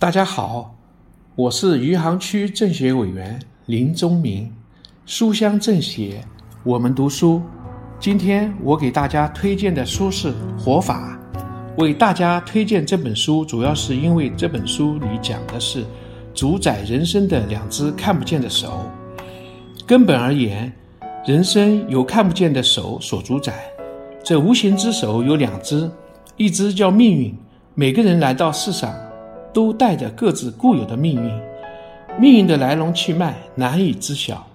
大家好，我是余杭区政协委员林宗明，书香政协，我们读书。今天我给大家推荐的书是《活法》。为大家推荐这本书，主要是因为这本书里讲的是主宰人生的两只看不见的手。根本而言，人生由看不见的手所主宰。这无形之手有两只，一只叫命运。每个人来到世上。都带着各自固有的命运，命运的来龙去脉难以知晓，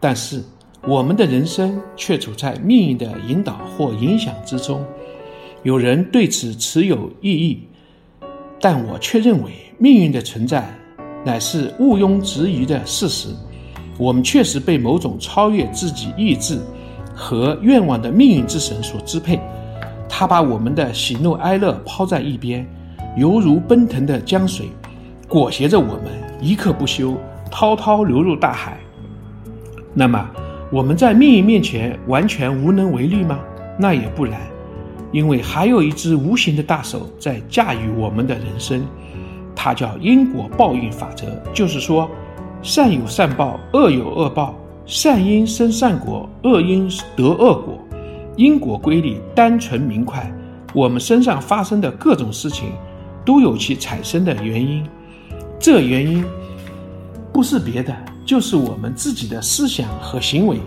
但是我们的人生却处在命运的引导或影响之中。有人对此持有异议，但我却认为命运的存在乃是毋庸置疑的事实。我们确实被某种超越自己意志和愿望的命运之神所支配，他把我们的喜怒哀乐抛在一边。犹如奔腾的江水，裹挟着我们一刻不休，滔滔流入大海。那么，我们在命运面前完全无能为力吗？那也不然，因为还有一只无形的大手在驾驭我们的人生，它叫因果报应法则。就是说，善有善报，恶有恶报，善因生善果，恶因得恶果。因果规律单纯明快，我们身上发生的各种事情。都有其产生的原因，这原因不是别的，就是我们自己的思想和行为。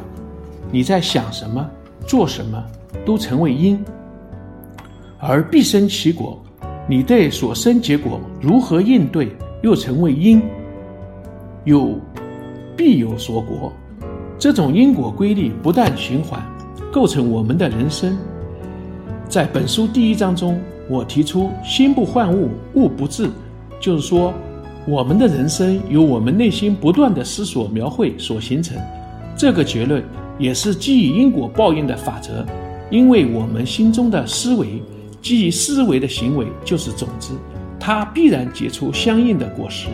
你在想什么、做什么，都成为因，而必生其果。你对所生结果如何应对，又成为因，有必有所果。这种因果规律不断循环，构成我们的人生。在本书第一章中。我提出“心不换物，物不至”，就是说，我们的人生由我们内心不断的思索描绘所形成。这个结论也是基于因果报应的法则，因为我们心中的思维，基于思维的行为就是种子，它必然结出相应的果实。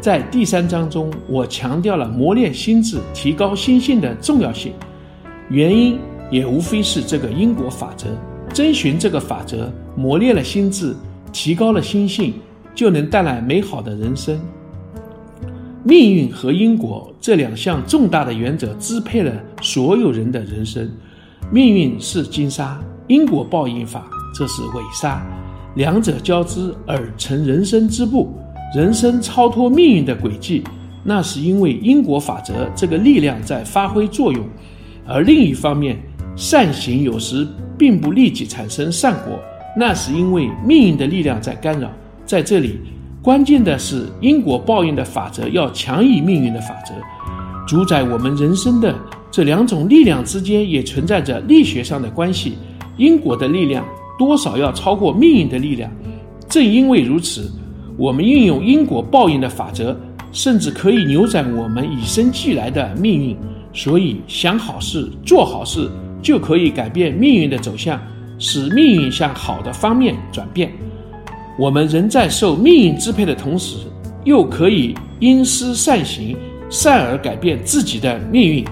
在第三章中，我强调了磨练心智、提高心性的重要性，原因也无非是这个因果法则。遵循这个法则，磨练了心智，提高了心性，就能带来美好的人生。命运和因果这两项重大的原则支配了所有人的人生。命运是金沙，因果报应法这是尾沙，两者交织而成人生之步。人生超脱命运的轨迹，那是因为因果法则这个力量在发挥作用，而另一方面，善行有时。并不立即产生善果，那是因为命运的力量在干扰。在这里，关键的是因果报应的法则要强于命运的法则。主宰我们人生的这两种力量之间也存在着力学上的关系。因果的力量多少要超过命运的力量。正因为如此，我们运用因果报应的法则，甚至可以扭转我们与生俱来的命运。所以，想好事，做好事。就可以改变命运的走向，使命运向好的方面转变。我们人在受命运支配的同时，又可以因思善行，善而改变自己的命运。